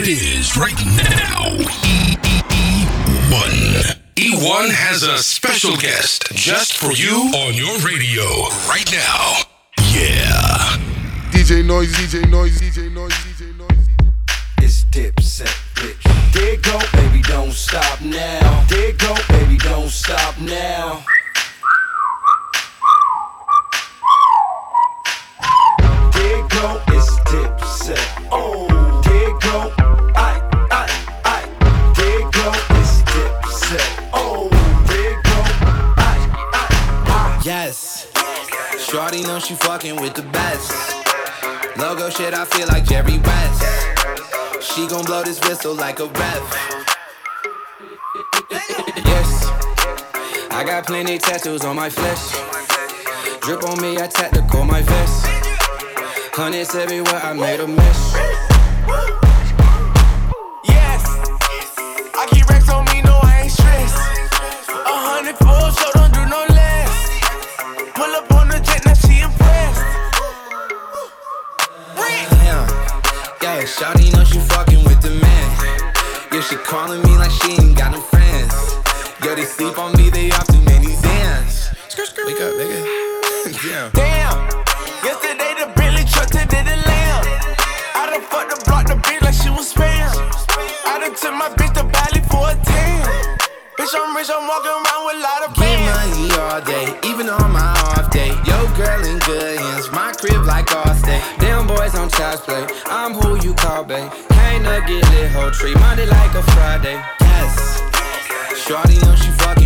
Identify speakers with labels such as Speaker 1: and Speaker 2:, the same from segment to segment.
Speaker 1: it is right now. E-E-E-1. E1 has a special guest just for you on your radio right now. Yeah.
Speaker 2: DJ Noise, DJ Noise, DJ Noise, DJ Noise.
Speaker 3: It's Dipset, bitch. Dig go, baby, don't stop now. Dig go, baby, don't stop now.
Speaker 4: Shorty know she fucking with the best. Logo shit, I feel like Jerry West. She gon' blow this whistle like a ref. yes, I got plenty tattoos on my flesh. Drip on me, I tactical my vest. Hundreds everywhere, I made a mess.
Speaker 5: cosplay. I'm
Speaker 4: who you call, babe. Can't get lit, whole tree. Monday like a Friday. Yes. Shorty know she fuck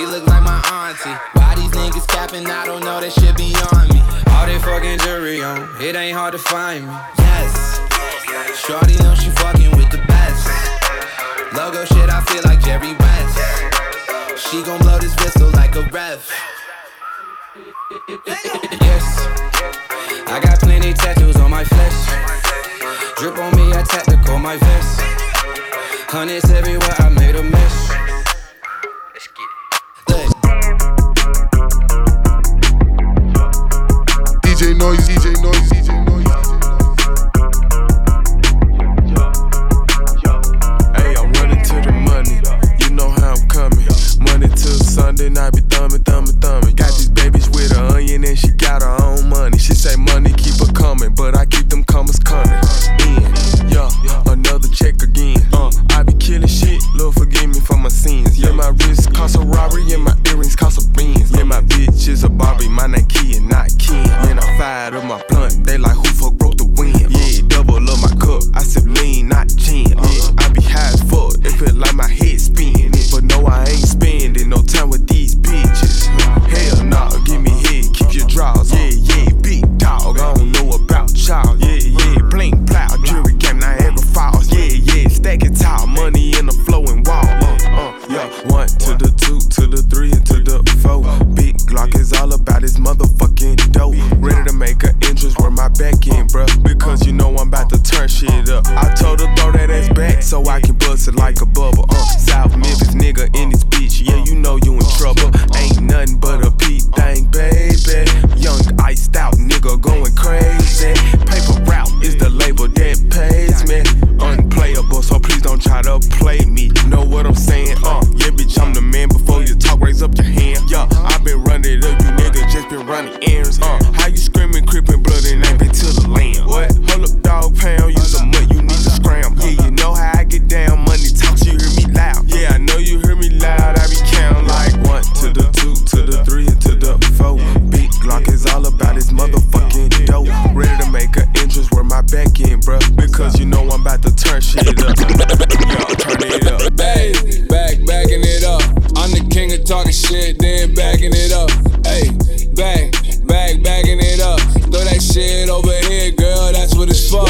Speaker 4: She look like my auntie. Why these niggas capping? I don't know. That shit on me. All they fucking jury on. It ain't hard to find me. Yes. Shorty know she fucking with the best. Logo shit, I feel like Jerry West. She gon' blow this whistle like a ref. Yes. I got plenty tattoos on my flesh. Drip on me, I tactical my vest. Hundreds everywhere I
Speaker 6: pussy like a bug. shit, then backing it up. Hey, back, back, backing it up. Throw that shit over here, girl, that's what it's for.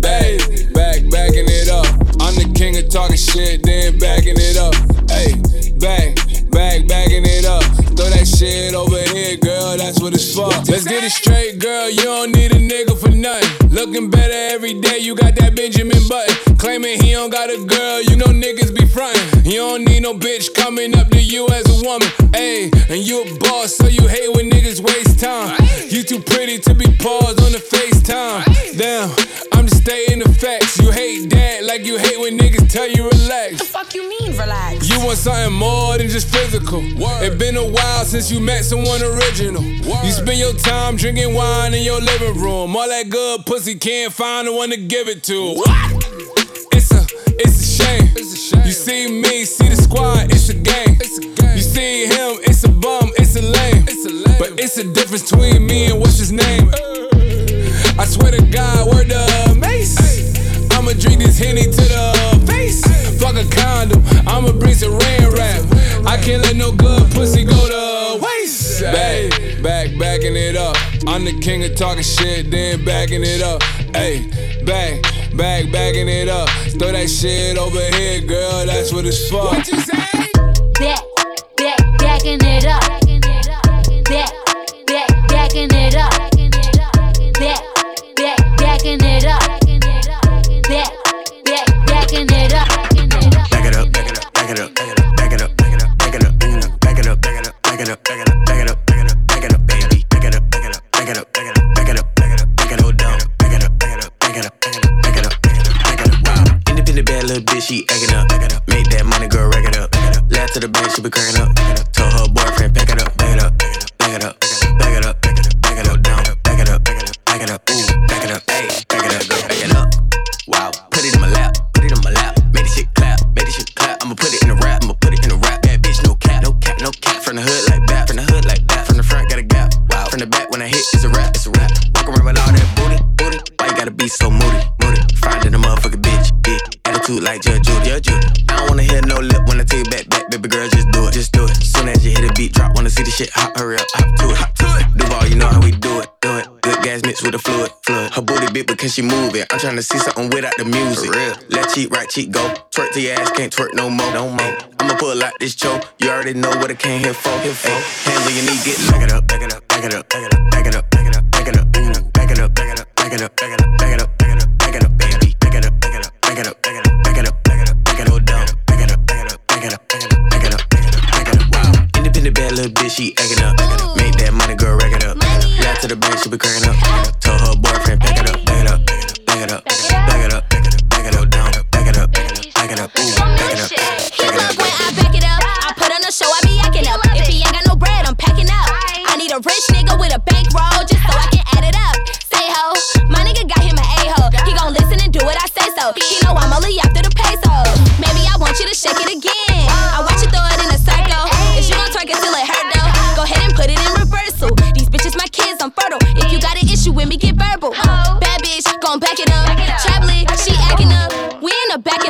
Speaker 6: Back,
Speaker 7: back, backing it up. I'm the king of talking shit, then backing it up. Hey, back, back, backing it up. Throw that shit over here, girl, that's what it's for. Let's get it straight, girl, you don't need a nigga for nothing. Looking better every day, you got that Benjamin Button. Claiming he don't got a girl, you know niggas be frontin'. You don't need no bitch coming up to you as a woman. Ayy, and you a boss, so you hate when niggas waste time. You too pretty to be paused on the FaceTime. Damn, I'm just stating the facts. You hate that like you hate when niggas tell you relax.
Speaker 8: What the fuck you mean, relax?
Speaker 7: You want something more than just physical. It been a while since you met someone original. You spend your time drinking wine in your living room. All that good pussy can't find the one to give it to. It's a, it's a shame. You see me, see the squad, it's a game. You see him, it's a bum, it's a lame. But it's a difference between me and what's his name. I swear to God, word the mace. I'ma drink this henny to the face. Fuck a condom, I'ma bring some rain rap. I can't let no good pussy go to waste. Back, back, backing it up. I'm the king of talking shit, then backing it up. Hey, back, back, backing it up. Throw that shit over here, girl, that's what it's for. What you say?
Speaker 9: Back, back, backing it up.
Speaker 10: With the fluid, fluid. Her booty big, but can she move it? I'm tryna see something without the music. real. Left cheek, right cheek, go. Twerk to your ass, can't twerk no more, no more. I'ma pull out this choke. You already know what I came here for. Here for. Hands on your knee, get back it up, back it up, back it up, back it up, back it up,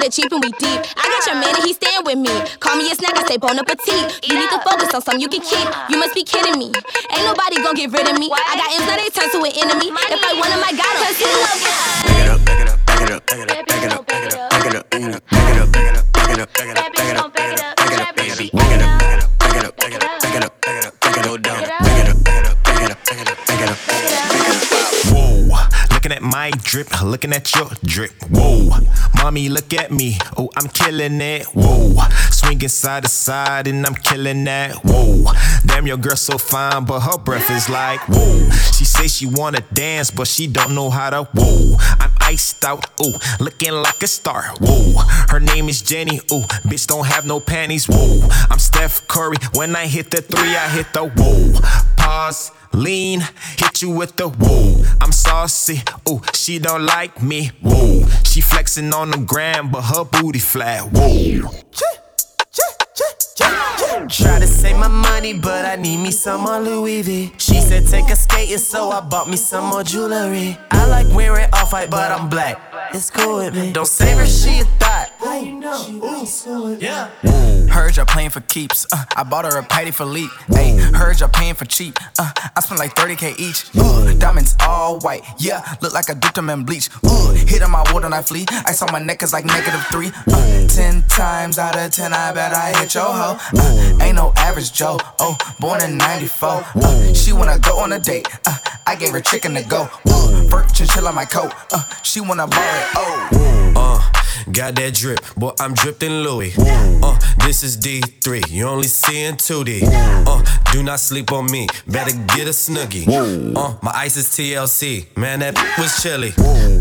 Speaker 9: Jeep and we deep. I got your man and he stand with me. Call me a snack, I say bon appetit. You need to focus on something you can keep. You must be kidding me. Ain't nobody gonna get rid of me. I got M's, now they turn to an enemy. If I want him, I got me.
Speaker 10: back it up, back it up, back it up, back it up, back it up, back it up, back it up, back it up, back it up, back it up, back it up,
Speaker 11: my drip, looking at your drip. Whoa, mommy, look at me. Oh, I'm killing it. Whoa, swinging side to side and I'm killing that. Whoa, damn, your girl so fine, but her breath is like whoa. She say she wanna dance, but she don't know how to. Whoa, I'm iced out. Ooh, looking like a star. Whoa, her name is Jenny. Ooh, bitch don't have no panties. Whoa, I'm Steph Curry. When I hit the three, I hit the whoa. Pause. Lean, hit you with the whoa. I'm saucy, ooh, she don't like me, whoa. She flexing on the gram, but her booty flat, whoa.
Speaker 12: Try to save my money, but I need me some more Louis V. She said take a skating, so I bought me some more jewelry. I like wearing off white, but I'm black.
Speaker 13: It's cool with me. Don't save her, she a thought.
Speaker 14: How you know? Ooh, so yeah.
Speaker 15: Heard y'all playing for keeps. Uh, I bought her a patty for leap. Hey, heard y'all paying for cheap. Uh, I spent like 30k each. Uh, diamonds all white. Yeah, look like I dipped them in bleach. Uh, hit on my water and I flee. Ice on my neck is like negative three. Uh, ten times out of ten, I bet I hit your hoe. Uh, ain't no average Joe. Oh, born in 94. Uh, she wanna go on a date. Uh, I gave her chicken to go. Uh, Fur chinchilla my coat. Uh, she wanna borrow it. Oh.
Speaker 11: Got that drip, boy, I'm dripped in Louis. Uh, this is D3, you only see in 2D. Uh, do not sleep on me, better get a snuggie. Uh, my ice is TLC, man, that was chilly.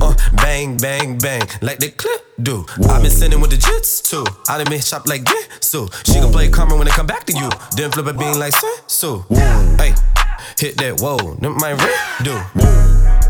Speaker 11: Uh, bang, bang, bang, like the clip do. i been sending with the jits too. I done been shop like this, so she gon' play karma when it come back to you. Then flip a bean like so. Hey, hit that, whoa, my red do.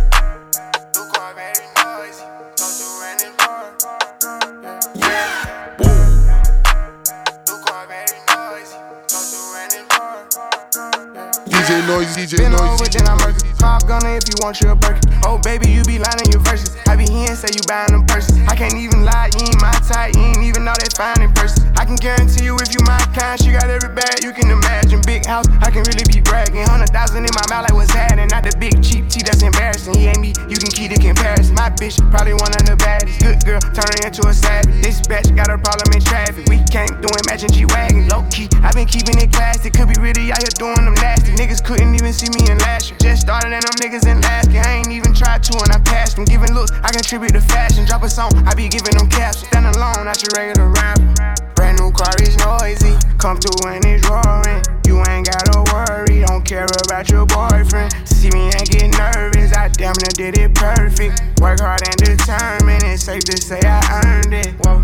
Speaker 2: DJ Noise, DJ
Speaker 16: Been
Speaker 2: Noise.
Speaker 16: over, then I'm murky. Call gunner if you want you a burger. Oh, baby, you be lying in your verses. I be here and say you buying them purses. I can't even lie, you ain't my type. You ain't even know that fine in person. I can guarantee you if you my kind, she got every bag you can imagine. Big house, I can really be bragging. Hundred thousand in my mouth, like what's happening? Not the big cheap tea that's embarrassing. He ain't me, you can keep the comparison. My bitch, probably one of the baddest. Good girl, turning into a savage. This bitch got a problem in traffic. We can't do it, matching G Wagon. Low key, i been keeping it classy. Could be really out here doing them nasty. Niggas couldn't even see me in last year. Just started and them niggas in year. I ain't even tried to and I passed them. Giving looks, I contribute to fashion. Drop a song, I be giving them caps. Stand alone, not your regular rapper. Brand new car is noisy. Come through and it's roaring. You ain't gotta worry, don't care about your boyfriend. See me and get nervous, I damn near did it perfect. Work hard and determined, it's safe to say I earned it. Whoa,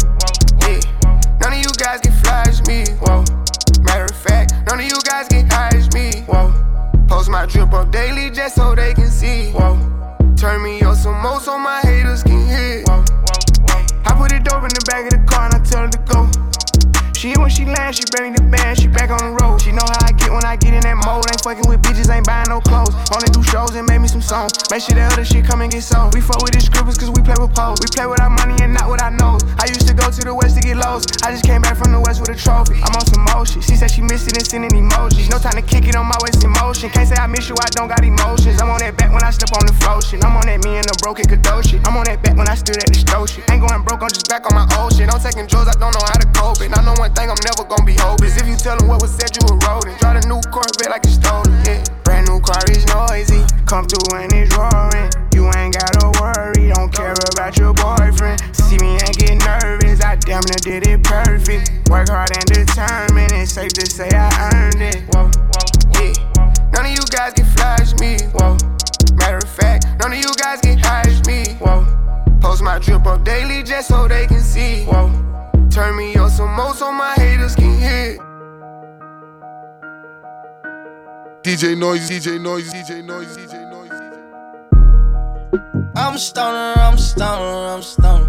Speaker 16: yeah. None of you guys can flash me. Whoa. My drip up daily just so they can see. Whoa. Turn me up some more so my haters can hear. Whoa. I put it dope in the back of the car and I tell her to go. She when she land, she bring the band, she back on the road. She know how I get when I get in that mode. Ain't fucking with bitches, ain't buying no clothes. Only do shows and make me some songs. Make sure that other shit come and get sold. We fuck with the scribbles cause we play with pose. We play with our money and not with our nose. I used to go to the west to get lows. I just came back from the west with a trophy. I'm on some motion. She said she missed it and sending emojis. No time to kick it on my waist in motion. Can't say I miss you, I don't got emotions. I'm on that back when I step on the flow shit. I'm on that me and the broken Kadoshi. I'm on that back when I stood at the stove shit. Ain't going broke, I'm just back on my old shit. I'm taking drugs, I don't know how to cope it. I know one thing, I'm never gonna be hopeless. If you tell them what was said, you a rodent. Drive a new Corvette like it's stolen, yeah. Brand new car is noisy. Come through and it's
Speaker 2: DJ Noise, DJ Noise, DJ Noise, DJ Noise.
Speaker 17: I'm stoner, I'm stoner, I'm stoner.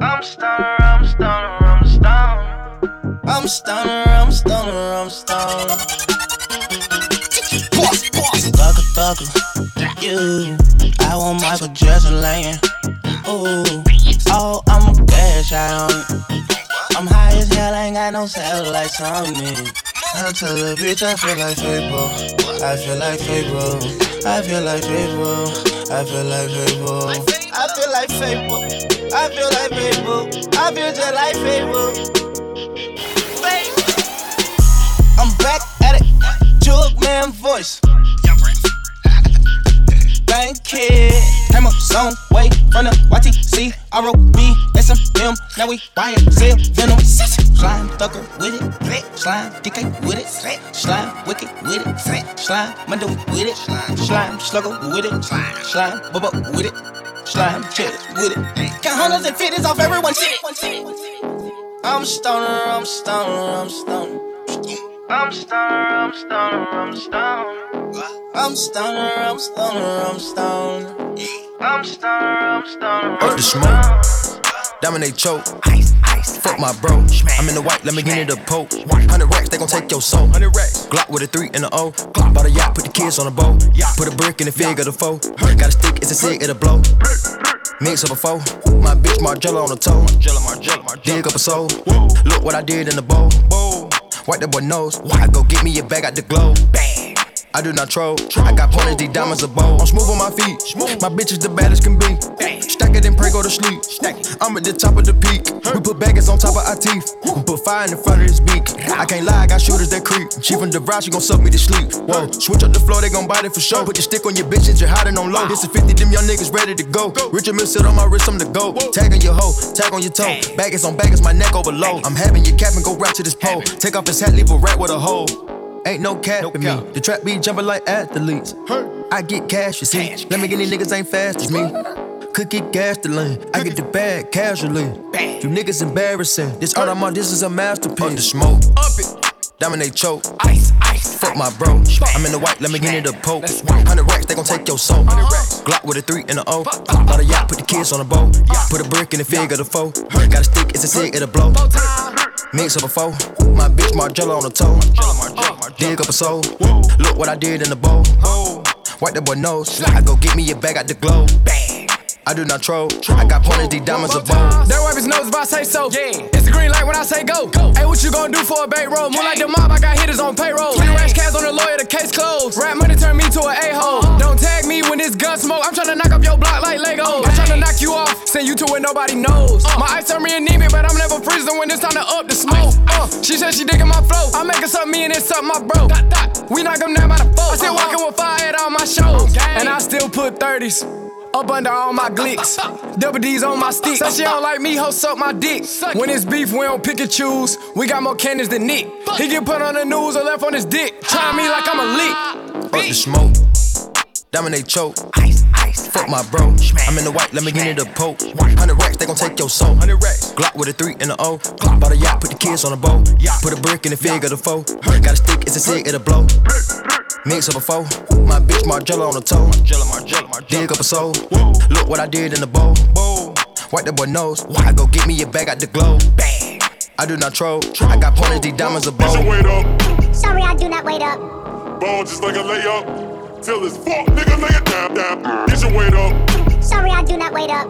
Speaker 17: I'm stoner, I'm stoner, I'm stoner. I'm stoner, I'm stoner, I'm stoner. Boss, boss. Thugger, thugger. You, I want Michael Jackson laying. Ooh, oh, I'm a cash out on it. I'm high as hell, ain't got no satellites on me. I tell the bitch I feel like Fable. I feel like Fable. I feel like Fable. I feel like Fable. I feel like Fable. I feel like Fable. I feel just like Fable. I'm back at it. Jug man voice. Kid. Came up some way from the YTC, ROB, SMM. Now we YSL, Venom. Slime thugger with it. Slime DK with it. Slime wicked with it. Slime Mundo with it. Slime slugger with it. Slime bubba with it. Slime chest with it. Count hundreds and fifties off everyone. I'm stoner, I'm stoner, I'm stoner. I'm stoner, I'm stoner, I'm stoner. I'm stoner, I'm stoner, I'm stoner. I'm stoner, I'm stoner.
Speaker 11: Up the smoke, dominate choke. Ice, ice, Fuck my bro. I'm in the white, let me get into the poke. 100 racks, they gon' take your soul. 100 racks. Glock with a 3 and a O. Glock by the yacht, put the kids on a boat. Put a brick in the fig of the foe. Got a stick, it's a cig, it'll blow.
Speaker 18: Mix up a foe. My bitch Margiela on the toe. Dig up a soul. Look what I did in the bowl. Wipe that boy nose. I go get me a bag out the globe. Bang. I do not troll. I got pointers, these diamonds a bowl. I'm smooth on my feet. My bitch is the baddest can be. Stack it and pray, go to sleep. I'm at the top of the peak. We put baggers on top of our teeth. We put fire in the front of his beak. I can't lie, I got shooters that creep. She from the ride, she gon' suck me to sleep. Whoa, switch up the floor, they gon' bite it for sure. Put your stick on your bitch and you're hiding on low. This is 50, them young niggas ready to go. Richard Mille sit on my wrist, I'm the go. Tag on your hoe, tag on your toe. Baggers on baggers, my neck over low. I'm having your cap and go right to this pole. Take off his hat, leave a rat with a hole. Ain't no cap in me. The trap be jumping like athletes. I get cash, you see. Let me get these niggas ain't fast as me. Could get gasoline. I get the bag casually. Bang. You niggas embarrassing. This art I'm on, this is a masterpiece. The smoke. Up it. Dominate choke. Ice, ice. Fuck my bro. I'm in the white, let me get in the poke. 100 racks, they gon' take your soul. Glock with a 3 and a O. Bought a yacht, put the kids on a boat. Put a brick in the fig of the foe. Got a stick, it's a cig, it'll blow. Mix up a foe. My bitch Margiela on the toe. Dig up a soul. Look what I did in the bowl. Wipe that boy nose. I go get me a bag out the globe. Bang. I do not troll. I got pointers, these diamonds a bowl.
Speaker 19: They wipe his nose if I say so. Yeah. It's the green light when I say go. Hey, what you gonna do for a bait roll? More like the mob, I got hitters on payroll. Three rash cats on the lawyer, the case closed. Rap money turn me to an a-hole. Uh-huh. Don't tag me when it's gun smoke. I'm tryna knock up your block like Lego. I'm tryna knock you off, send you to where nobody knows. Uh. My eyes turn me anemic, but I'm never freezing when it's time to up the smoke. Uh, she said she digging my flow. I'm making something me and it's something my bro. We knock them down by the four. I still uh-huh. walking with fire head on my shows. And I still put 30s. Up under all my glicks. Double D's on my stick. Said she don't like me, ho, suck my dick. When it's beef, we don't pick and choose. We got more cannons than Nick. He get put on the news or left on his dick. Try me like I'm a lick.
Speaker 18: Up the smoke. Dominate choke. Fuck my bro. I'm in the white, let me get in the poke. 100 racks, they gon' take your soul. Glock with a 3 and a O. Bought a yacht, put the kids on a boat. Put a brick in the fig of the foe. Got a stick, it's a cig, it'll blow. Mix up a foe. My bitch Margiela on the toe. Dig up a soul. Look what I did in the bowl. Wipe that boy nose. I go get me a bag out the glow. Bang. I do not troll. I got pointers, these diamonds a bowl.
Speaker 20: Wait.
Speaker 21: Sorry, I do not wait up.
Speaker 20: Ball just like a layup. Till it's fuck, nigga, lay it down, down. Get your weight up.
Speaker 21: Sorry, I do not wait up.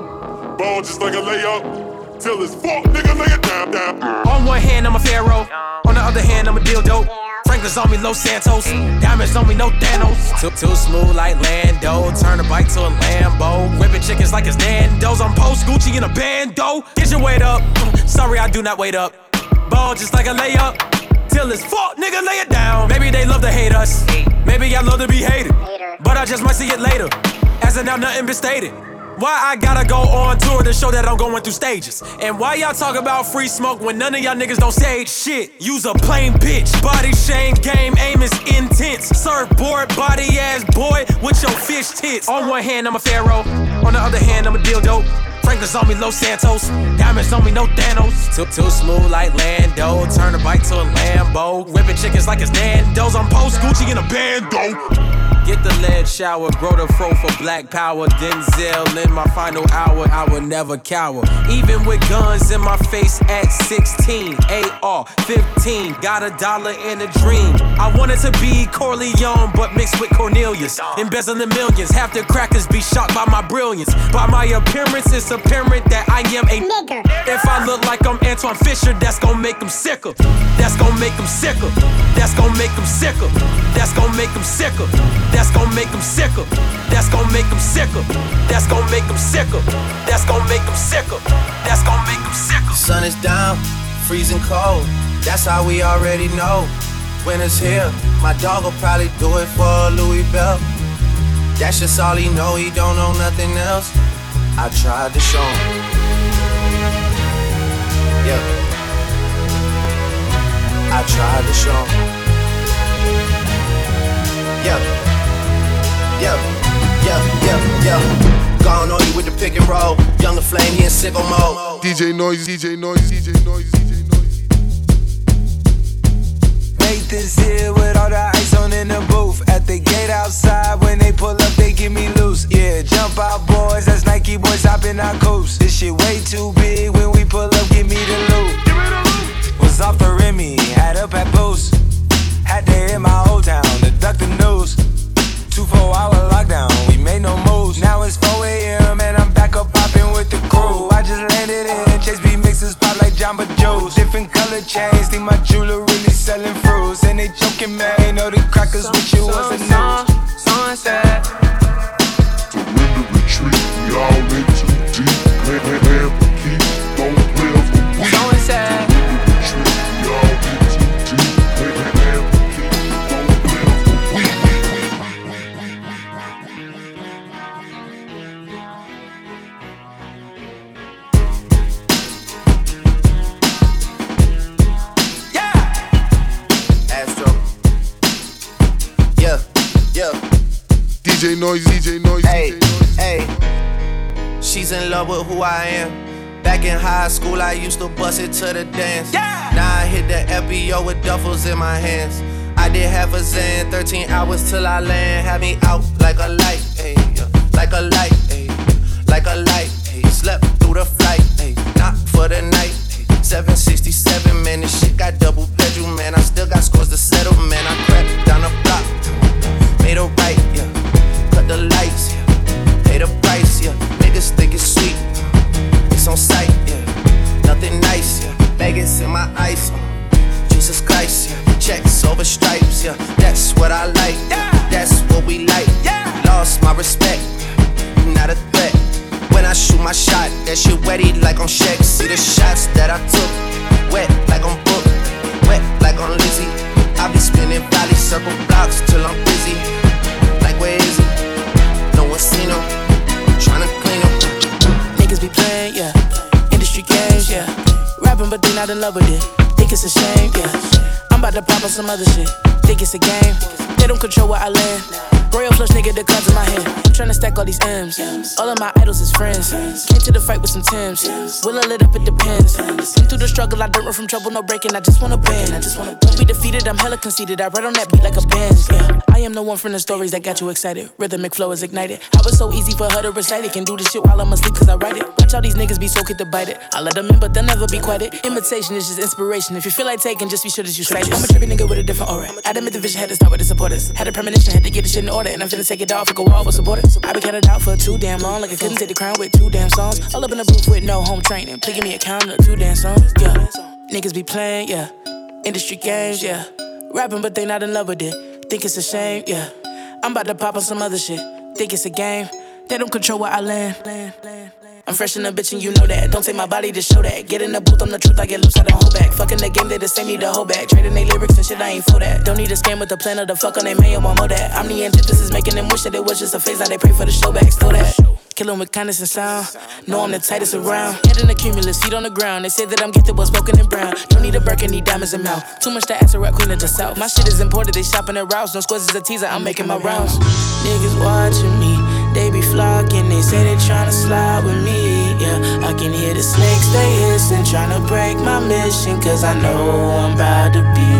Speaker 20: Ball just like a layup. Till it's fuck, nigga, lay it down, down.
Speaker 22: On one hand, I'm a pharaoh. On the other hand, I'm a dildo. Franklin's on me, Los Santos. Diamonds on me, no Thanos. Too, too smooth like Lando. Turn a bike to a Lambo. Whipping chickens like it's Nando's. I'm post Gucci in a bando. Get your weight up. Sorry, I do not wait up. Ball just like a layup. Till it's fuck, nigga, lay it down. Maybe they love to hate us. Maybe I love to be hated. But I just might see it later. As of now, nothing been stated. Why I gotta go on tour to show that I'm going through stages? And why y'all talk about free smoke when none of y'all niggas don't say shit? Use a plain bitch. Body shame game, aim is intense. Surfboard body ass boy with your fish tits. On one hand, I'm a pharaoh. On the other hand, I'm a dildo. Franklin's on me, Los Santos. Diamonds on me, no Thanos. Too, too smooth like Lando. Turn a bike to a Lambo. Whipping chickens like it's Nando's. I'm post Gucci in a bando. Get the lead shower, grow the fro for black power. Denzel in my final hour, I will never cower. Even with guns in my face at 16, AR 15, got a dollar and a dream. I wanted to be Corleone, but mixed with Cornelius. Embezzling millions, half the crackers be shocked by my brilliance. By my appearance, it's apparent that I am a nigger. If I look like I'm Antwone Fisher, that's gonna make them sicker. That's gonna make them sicker. That's gonna make them sicker. That's gonna make them sicker. That's gonna make them sicker. That's gonna make them sicker. That's gonna make them sicker. That's gonna make them sicker. That's gonna make them sicker.
Speaker 12: Sun is down, freezing cold. That's how we already know. Winter's here. My dog will probably do it for a Louis Bell. That's just all he know. He don't know nothing else. I tried to show him. Yeah. I tried to show him. Yeah. Yeah, yeah, yeah, yeah. Gone on you with the pick and roll. Younger flame, he in sicko mode.
Speaker 20: DJ Noise, DJ Noise, DJ Noise, DJ Noise.
Speaker 3: Nathan's here with all the ice on in the booth. At the gate outside, when they pull up, they give me loose. Yeah, jump out, boys. That's Nike boys hopping our coast. This shit way too big. When we pull up,
Speaker 2: DJ Noise,
Speaker 12: Hey,
Speaker 2: DJ Noise.
Speaker 12: hey. She's in love with who I am. Back in high school, I used to bust it to the dance. Yeah. Now I hit the FBO with duffels in my hands. I did half a Zan, 13 hours till I land. Had me out like a light, ayy, yeah. like a light, ayy, like a light. ayy. Slept through the flight, ayy, not for the night. ayy. 767, man, this shit got double bedroom, man. I still got scores to settle, stripes, yeah. That's what I like, yeah. That's what we like. Yeah. Lost my respect, not a threat. When I shoot my shot, that shit wetty like on Shaq. See the shots that I took, wet like on Book, wet like on Lizzie. I be spinning valley circle blocks till I'm busy. Like where is he? No one seen him. Tryna clean him.
Speaker 23: Niggas be playing, yeah. Industry games, yeah. Rapping, but they not in love with it. Think it's a shame, yeah. About to pop on some other shit. Think it's a game. They don't control where I land. Royal flush nigga, the cards in my head. Tryna stack all these M's. All of my idols is friends. Came to the fight with some Tims. Will I lit up? It depends. Been through the struggle, I don't run from trouble, no breaking. I just wanna bend. I just wanna don't be defeated. I'm hella conceited. I ride on that beat like a band. Yeah. I am the one from the stories that got you excited. Rhythmic flow is ignited. How it's so easy for her to recite it. Can do this shit while I'm asleep cause I write it. Watch all these niggas be so quick to bite it. I let them in, but they'll never be quiet. Imitation is just inspiration. If you feel like taking, just be sure that you cite it. I'm a trippy nigga with a different aura. I admit the vision had to start with the supporters. Had a premonition, had to get the shit in order. And I'm finna take it off and go all with supporters. I been counted out for too damn long. Like I couldn't take the crown with two damn songs. All up in the booth with no home training. Give me a count of two damn songs. Yeah. Niggas be playing, yeah. Industry games, yeah. Rapping, but they not in love with it. Think it's a shame, yeah. I'm about to pop on some other shit. Think it's a game. They don't control where I land. I'm fresh in the bitch and you know that. Don't take my body to show that. Get in the booth, I'm the truth, I get loose, I don't hold back. Fucking the game, they the same, need to hold back. Trading they lyrics and shit, I ain't for that. Don't need a scam with the plan of the fuck on they man, want more that. I'm the antithesis, making them wish that it was just a phase, now they pray for the show back, still that. Kill 'em with kindness and sound. Know I'm the tightest around. Head in the cumulus, feet on the ground. They say that I'm gifted, what's broken and brown. Don't need a Birkin, need diamonds and mouth. Too much to ask a rap queen of the south. My shit is imported, they shopping at routes. No squares is a teaser, I'm making my rounds. Niggas watching me, they be flocking. They say they tryna slide with me. Hear the snakes, they hissing. Tryna break my mission, cause I know I'm about to be.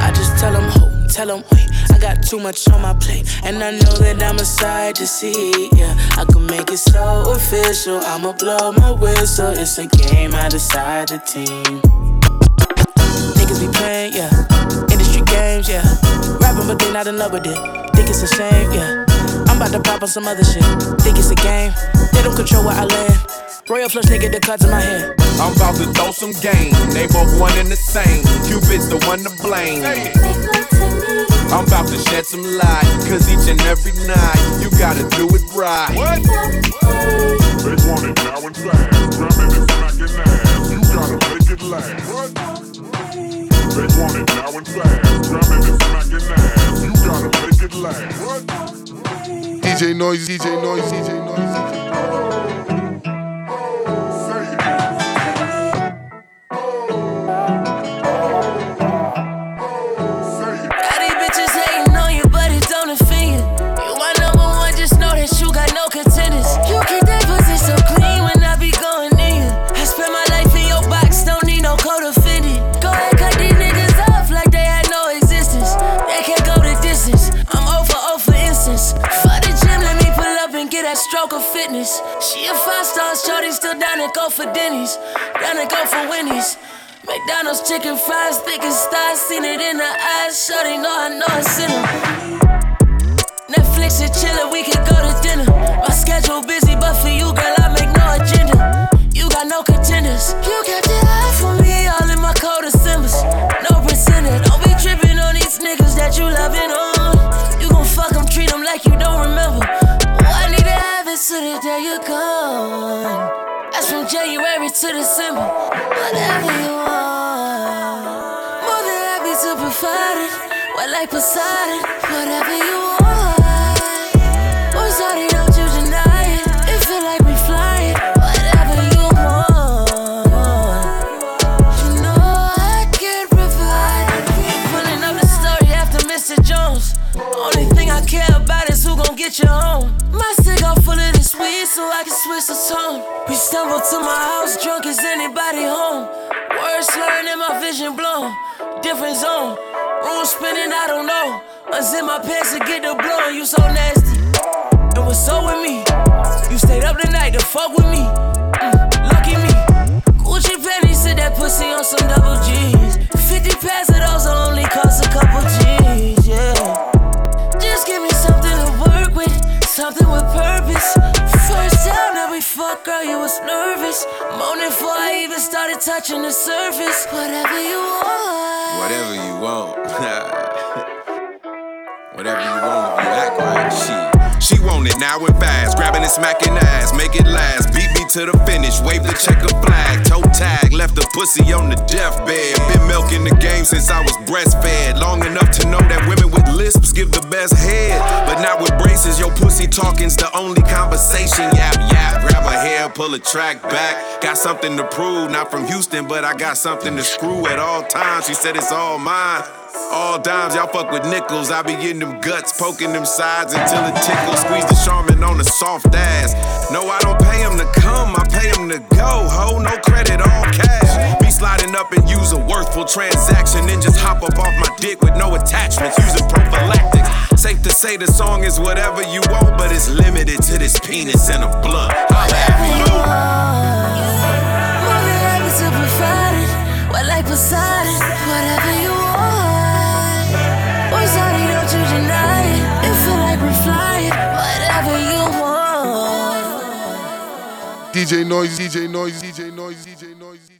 Speaker 23: I just tell them, ho, tell them, wait. I got too much on my plate, and I know that I'm a sight to see. Yeah, I can make it so official. I'ma blow my whistle. It's a game, I decide the team. Niggas be playing, yeah. Industry games, yeah. Rapping, but they not in love with it. Think it's a shame, yeah. I'm about to pop on some other shit. Think it's a game. They don't control where I land. Royal flush nigga, get the cards in my hand.
Speaker 24: I'm about to throw some game. They both one and the same. Cupid's the one to blame. I'm about to shed some light. Cause each and every night, you gotta do it right.
Speaker 20: What? They want it now and fast. Grabbing and smacking ass. You gotta make it last. What? They want it now and fast. Grabbing and smacking ass. You gotta make it last. What?
Speaker 2: DJ Noise, DJ Noise, DJ Noise,
Speaker 25: down to go for Denny's, down to go for Winnie's. McDonald's chicken fries, thick as stars, seen it in the eyes. Shorty know I know it's in them. Netflix and chillin', we can go to dinner. My schedule busy, but for you, girl, I make no agenda. You got no contenders. You kept it high for me, all in my cold Decembers. No percenter. Don't be trippin' on these niggas that you loving acetone. We stumbled to my house drunk as anybody home. Words slurring and my vision blown. Different zone. Room spinning, I don't know. Unzip my pants to get the blow. You so nasty. And what's so with me? You stayed up the night to fuck with me. Mm, lucky me. Gucci panties, sit that pussy on some double G's. 50 pairs of those only cost a couple G's, yeah. Just give me something something with purpose. First time that we fucked, girl, you was nervous. Moaning before I even started touching the surface. Whatever you want.
Speaker 24: Whatever you want. Whatever you want, if you act right, shit. She want it now and fast, grabbing and smacking ass, make it last. Beat to the finish, wave the checker flag, toe tag, left the pussy on the deathbed. Been milking the game since I was breastfed, long enough to know that women with lisps give the best head, but not with braces. Your pussy talking's the only conversation. Yap yap, grab hair, pull a track back. Got something to prove, not from Houston, but I got something to screw at all times. She said it's all mine. All dimes, y'all fuck with nickels. I be getting them guts, poking them sides until it tickles. Squeeze the Charmin on the soft ass. No, I don't pay him to come, I pay him to go. Ho, no credit, all cash. Be sliding up and use a worthful transaction, then just hop up off my dick with no attachments, using prophylactics. Safe to say the song is whatever you want, but it's limited to this penis and a blunt. Holla at me, Lou.
Speaker 25: More than happy to provide it. Well, like Poseidon, whatever you want. Boy, sorry, don't you deny it. It feel like we're flying, whatever you want.
Speaker 26: DJ Noise, DJ Noise, DJ Noise, DJ Noise.